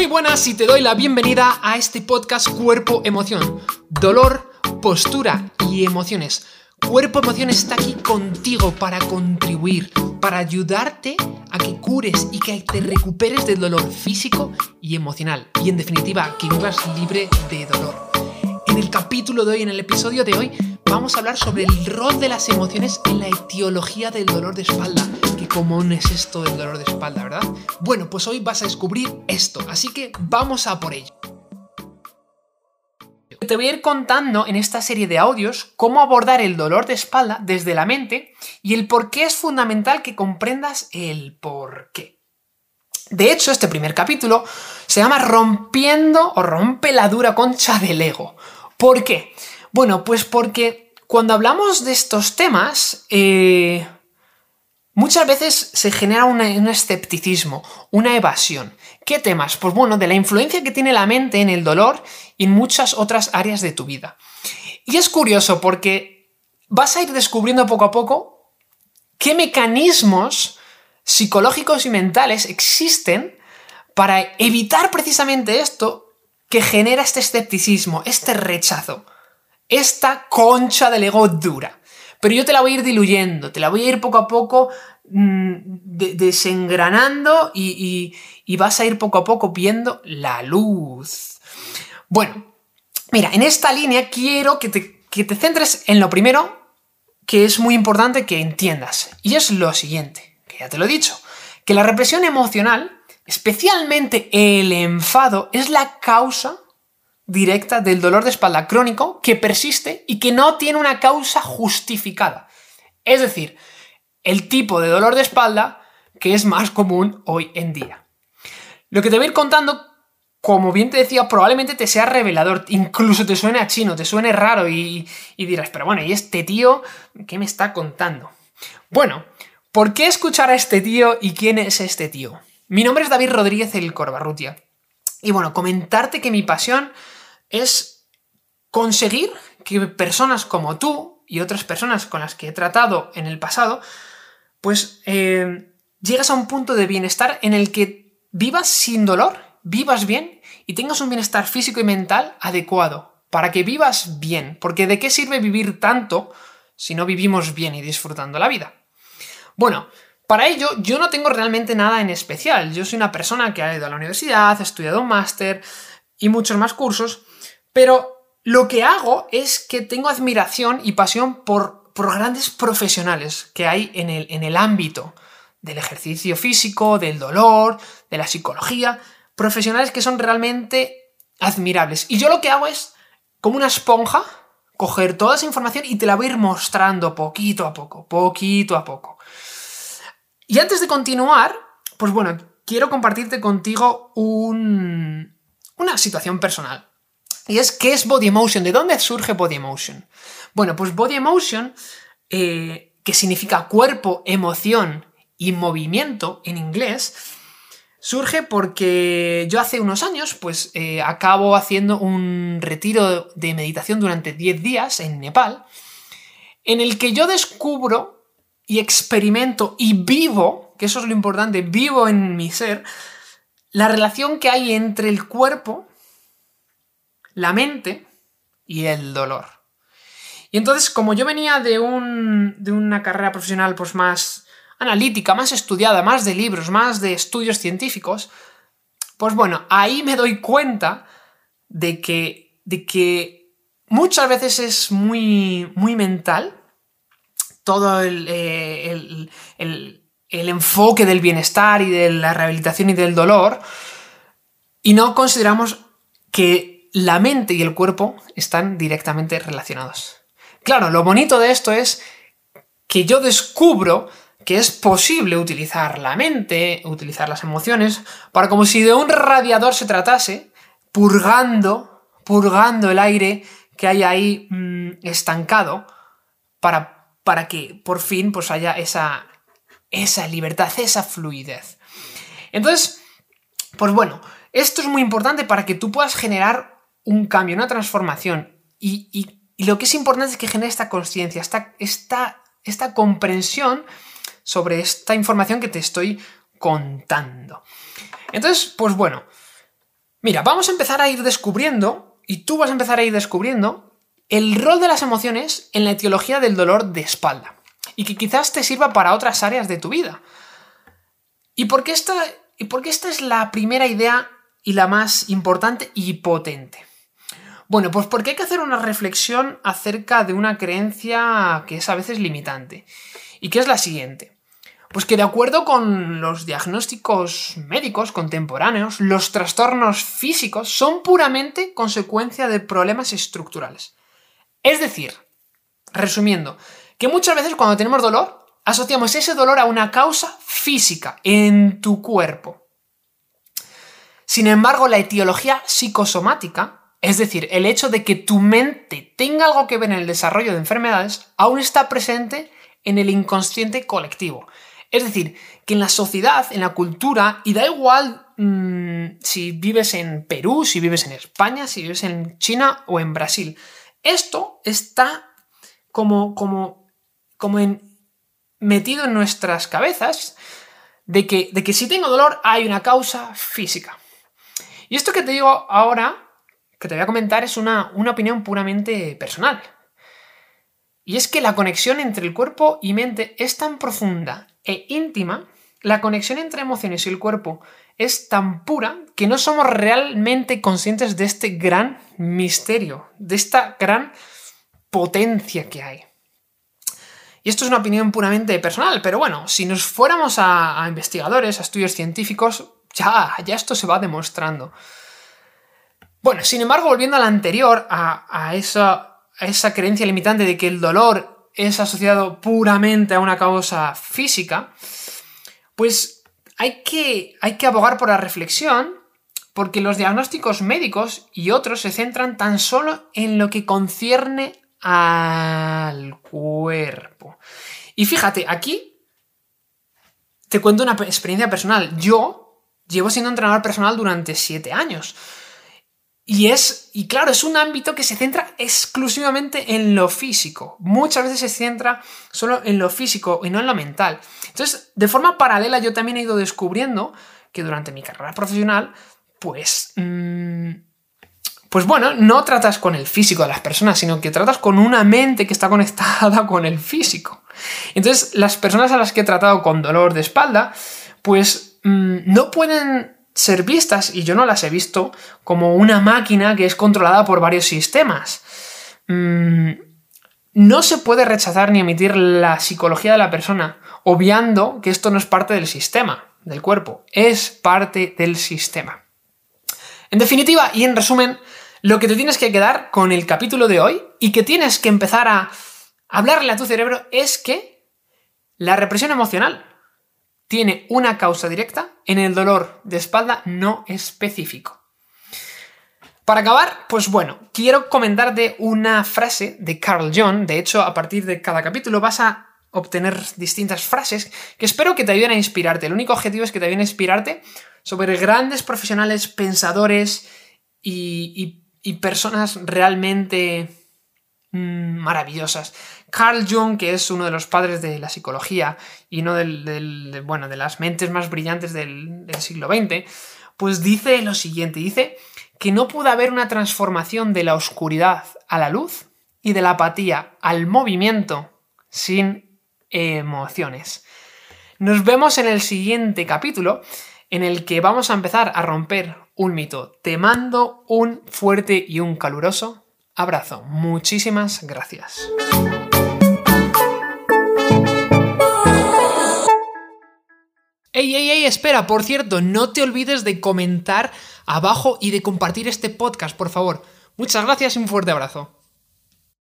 Muy buenas y te doy la bienvenida a este podcast Cuerpo Emoción. Dolor, postura y emociones. Cuerpo Emoción está aquí contigo para contribuir, para ayudarte a que cures y que te recuperes del dolor físico y emocional. Y en definitiva, que vivas libre de dolor. En el capítulo de hoy, en el episodio de hoy, vamos a hablar sobre el rol de las emociones en la etiología del dolor de espalda. Común es esto del dolor de espalda, ¿verdad? Bueno, pues hoy vas a descubrir esto, así que vamos a por ello. Te voy a ir contando en esta serie de audios cómo abordar el dolor de espalda desde la mente y el por qué es fundamental que comprendas el por qué. De hecho, este primer capítulo se llama Rompiendo o rompe la dura concha del ego. ¿Por qué? Bueno, pues porque cuando hablamos de estos temas, eh, muchas veces se genera un escepticismo, una evasión. ¿Qué temas? Pues bueno, de la influencia que tiene la mente en el dolor y en muchas otras áreas de tu vida. Y es curioso porque vas a ir descubriendo poco a poco qué mecanismos psicológicos y mentales existen para evitar precisamente esto que genera este escepticismo, este rechazo, esta concha del ego dura. Pero yo te la voy a ir diluyendo, te la voy a ir poco a poco mm, desengranando y, vas a ir poco a poco viendo la luz. Bueno, mira, en esta línea quiero que te, que te centres en lo primero que es muy importante que entiendas. Y es lo siguiente, que ya te lo he dicho, que la represión emocional Especialmente el enfado es la causa directa del dolor de espalda crónico que persiste y que no tiene una causa justificada. Es decir, el tipo de dolor de espalda que es más común hoy en día. Lo que te voy a ir contando, como bien te decía, probablemente te sea revelador, incluso te suene a chino, te suene raro y, dirás, pero bueno, ¿y este tío qué me está contando? Bueno, ¿por qué escuchar a este tío y quién es este tío? Mi nombre es David Rodríguez el Corbarrutia. Y bueno, comentarte que mi pasión es conseguir que personas como tú y otras personas con las que he tratado en el pasado, pues eh, llegas a un punto de bienestar en el que vivas sin dolor, vivas bien y tengas un bienestar físico y mental adecuado para que vivas bien. Porque ¿de qué sirve vivir tanto si no vivimos bien y disfrutando la vida? Bueno, para ello, yo no tengo realmente nada en especial. Yo soy una persona que ha ido a la universidad, ha estudiado un máster y muchos más cursos, pero lo que hago es que tengo admiración y pasión por, por grandes profesionales que hay en el, en el ámbito del ejercicio físico, del dolor, de la psicología, profesionales que son realmente admirables. Y yo lo que hago es, como una esponja, coger toda esa información y te la voy a ir mostrando poquito a poco, poquito a poco. Y antes de continuar, pues bueno, quiero compartirte contigo una situación personal. Y es, ¿qué es Body Emotion? ¿De dónde surge Body Emotion? Bueno, pues Body Emotion, eh, que significa cuerpo, emoción y movimiento en inglés, surge porque yo hace unos años, pues eh, acabo haciendo un retiro de meditación durante 10 días en Nepal, en el que yo descubro y experimento y vivo, que eso es lo importante, vivo en mi ser, la relación que hay entre el cuerpo, la mente y el dolor. Y entonces, como yo venía de, un, de una carrera profesional pues más analítica, más estudiada, más de libros, más de estudios científicos, pues bueno, ahí me doy cuenta de que, de que muchas veces es muy, muy mental todo eh, el, enfoque del bienestar y de la rehabilitación y del dolor, y no consideramos que la mente y el cuerpo están directamente relacionados. Claro, lo bonito de esto es que yo descubro que es posible utilizar la mente, utilizar las emociones, para como si de un radiador se tratase, purgando, purgando el aire que hay ahí mm, estancado, para para que por fin pues haya esa, esa libertad, esa fluidez. Entonces, pues bueno, esto es muy importante para que tú puedas generar un cambio, una transformación. Y, lo que es importante es que genere esta conciencia, esta, esta, esta comprensión sobre esta información que te estoy contando. Entonces, pues bueno, Mira, vamos a empezar a ir descubriendo, y tú vas a empezar a ir descubriendo, el rol de las emociones en la etiología del dolor de espalda. Y que quizás te sirva para otras áreas de tu vida. ¿Y por esta, y por qué esta es la primera idea y la más importante y potente? Bueno, pues porque hay que hacer una reflexión acerca de una creencia que es a veces limitante. Y que es la siguiente. Pues que de acuerdo con los diagnósticos médicos contemporáneos, los trastornos físicos son puramente consecuencia de problemas estructurales. Es decir, resumiendo, que muchas veces cuando tenemos dolor, asociamos ese dolor a una causa física en tu cuerpo. Sin embargo, la etiología psicosomática, es decir, el hecho de que tu mente tenga algo que ver en el desarrollo de enfermedades, aún está presente en el inconsciente colectivo. Es decir, que en la sociedad, en la cultura, y da igual mm, si vives en Perú, si vives en España, si vives en China o en Brasil, esto está como, como, como metido en nuestras cabezas de que, de que si tengo dolor hay una causa física. Y esto que te digo ahora, que te voy a comentar, es una, una opinión puramente personal. Y es que la conexión entre el cuerpo y mente es tan profunda e íntima, la conexión entre emociones y el cuerpo es tan pura que no somos realmente conscientes de este gran misterio, de esta gran potencia que hay. Y esto es una opinión puramente personal, pero bueno, si nos fuéramos a, investigadores, a estudios científicos, ya, ya esto se va demostrando. Bueno, sin embargo, volviendo a la anterior, a, esa, creencia limitante de que el dolor es asociado puramente a una causa física, pues hay que, hay que abogar por la reflexión porque los diagnósticos médicos y otros se centran tan solo en lo que concierne al cuerpo. Y fíjate, aquí te cuento una experiencia personal. Yo llevo siendo entrenador personal durante siete años. Y es, y claro, es un ámbito que se centra exclusivamente en lo físico. Muchas veces se centra solo en lo físico y no en lo mental. Entonces, de forma paralela, yo también he ido descubriendo que durante mi carrera profesional, pues. Mm, pues bueno, no tratas con el físico de las personas, sino que tratas con una mente que está conectada con el físico. Entonces, las personas a las que he tratado con dolor de espalda, pues mm, no pueden ser vistas, y yo no las he visto, como una máquina que es controlada por varios sistemas. Mm, no se puede rechazar ni emitir la psicología de la persona, obviando que esto no es parte del sistema, del cuerpo, es parte del sistema. En definitiva y en resumen, lo que te tienes que quedar con el capítulo de hoy y que tienes que empezar a hablarle a tu cerebro es que la represión emocional tiene una causa directa en el dolor de espalda no específico. Para acabar, pues bueno, quiero comentarte una frase de Carl Jung. De hecho, a partir de cada capítulo vas a obtener distintas frases que espero que te ayuden a inspirarte. El único objetivo es que te ayuden a inspirarte sobre grandes profesionales, pensadores y, personas realmente mm, maravillosas. Carl Jung, que es uno de los padres de la psicología y uno de, bueno, de las mentes más brillantes del, del siglo XX, pues dice lo siguiente, dice que no pudo haber una transformación de la oscuridad a la luz y de la apatía al movimiento sin emociones. Nos vemos en el siguiente capítulo en el que vamos a empezar a romper un mito. Te mando un fuerte y un caluroso abrazo. Muchísimas gracias. Ey, ey, ey, espera, por cierto, no te olvides de comentar abajo y de compartir este podcast, por favor. Muchas gracias y un fuerte abrazo.